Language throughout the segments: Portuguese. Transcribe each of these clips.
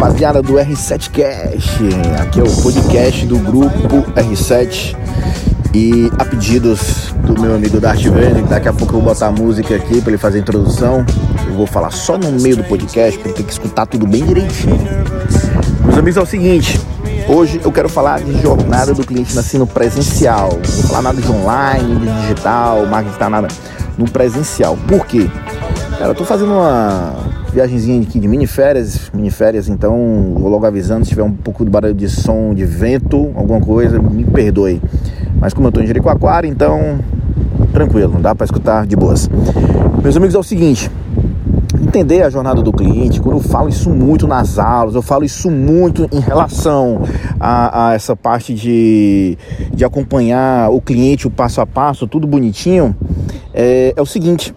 rapaziada do R7Cast. Aqui é o podcast do grupo R7. E a pedidos do meu amigo Darth Vader, daqui a pouco eu vou botar a música aqui para ele fazer a introdução. Eu vou falar só no meio do podcast, porque tem que escutar tudo bem direitinho. Meus amigos, é o seguinte. Hoje eu quero falar de jornada do cliente no ensino presencial. Não vou falar nada de online, de digital, marketing, nada. No presencial. Por quê? Cara, eu tô fazendo uma viagemzinha aqui de mini férias, mini férias, então vou logo avisando se tiver um pouco de barulho de som, de vento, alguma coisa, me perdoe. Mas como eu tô em Jericoacoara, então tranquilo, dá para escutar de boas. Meus amigos, é o seguinte, entender a jornada do cliente, quando eu falo isso muito nas aulas, eu falo isso muito em relação a, a, essa parte de, de acompanhar o cliente, o passo a passo, tudo bonitinho, é, é o seguinte,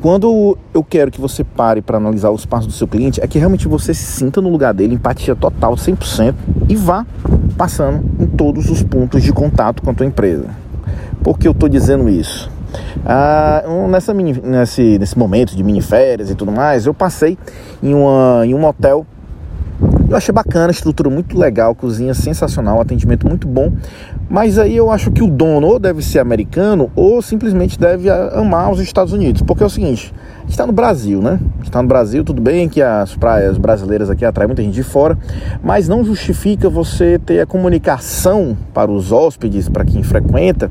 quando eu quero que você pare para analisar os passos do seu cliente, é que realmente você se sinta no lugar dele, empatia total, 100%, e vá passando em todos os pontos de contato com a tua empresa. Por que eu estou dizendo isso? Ah, nessa mini, nesse, nesse momento de mini férias e tudo mais, eu passei em, uma, em um hotel eu achei bacana, estrutura muito legal, cozinha sensacional, atendimento muito bom. Mas aí eu acho que o dono ou deve ser americano ou simplesmente deve amar os Estados Unidos. Porque é o seguinte, a gente está no Brasil, né? Está no Brasil, tudo bem que as praias brasileiras aqui atraem muita gente de fora, mas não justifica você ter a comunicação para os hóspedes, para quem frequenta,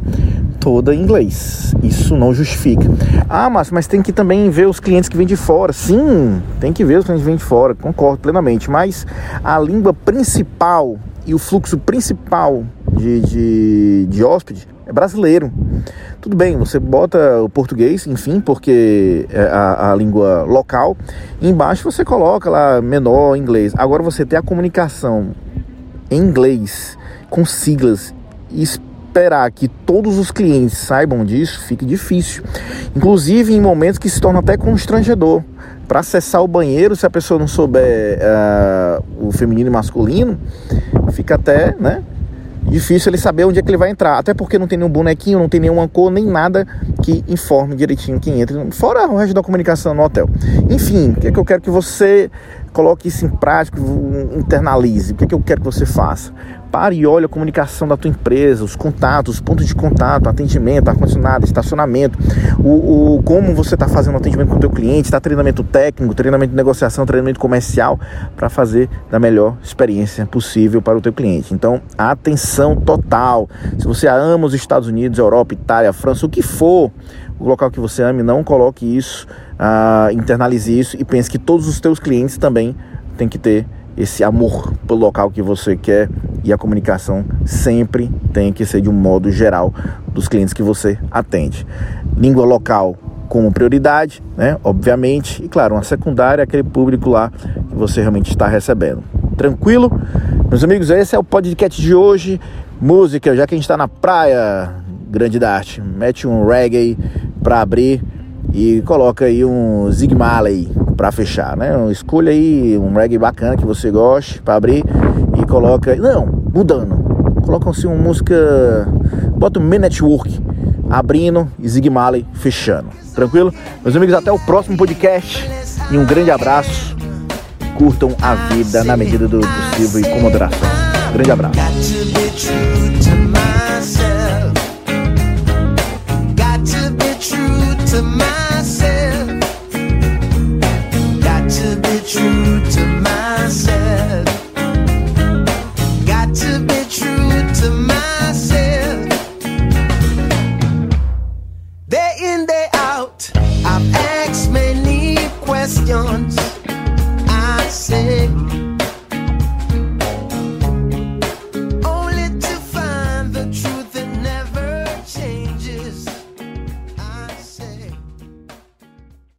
toda em inglês. Isso não justifica. Ah, Márcio, mas tem que também ver os clientes que vêm de fora. Sim, tem que ver os clientes que vêm de fora, concordo plenamente. Mas a língua principal e o fluxo principal de, de, de hóspede é brasileiro. Tudo bem, você bota o português, enfim, porque é a, a língua local. E embaixo você coloca lá menor, inglês. Agora você tem a comunicação em inglês com siglas esperar que todos os clientes saibam disso fica difícil. Inclusive em momentos que se torna até constrangedor. Para acessar o banheiro, se a pessoa não souber uh, o feminino e masculino, fica até, né? Difícil ele saber onde é que ele vai entrar. Até porque não tem nenhum bonequinho, não tem nenhuma cor, nem nada que informe direitinho quem entra. Fora o resto da comunicação no hotel. Enfim, o que é que eu quero que você coloque isso em prática, internalize. O que é que eu quero que você faça? Pare e olhe a comunicação da tua empresa, os contatos, os pontos de contato, atendimento, ar-condicionado, estacionamento, o, o, como você está fazendo atendimento com o teu cliente, está treinamento técnico, treinamento de negociação, treinamento comercial, para fazer da melhor experiência possível para o teu cliente. Então, atenção total. Se você ama os Estados Unidos, Europa, Itália, França, o que for, o local que você ame, não coloque isso, uh, internalize isso e pense que todos os teus clientes também têm que ter esse amor pelo local que você quer e a comunicação sempre tem que ser de um modo geral dos clientes que você atende. Língua local como prioridade, né? Obviamente, e claro, uma secundária aquele público lá que você realmente está recebendo. Tranquilo? Meus amigos, esse é o podcast de hoje. Música, já que a gente está na praia grande da arte, mete um reggae para abrir e coloca aí um Zig Marley para fechar, né? Escolha aí um reggae bacana que você goste para abrir e coloca. Não, mudando. Coloca assim uma música. Bota um Me Network abrindo e Zig Marley fechando. Tranquilo? Meus amigos, até o próximo podcast e um grande abraço. Curtam a vida na medida do possível e com moderação. Grande abraço. to myself.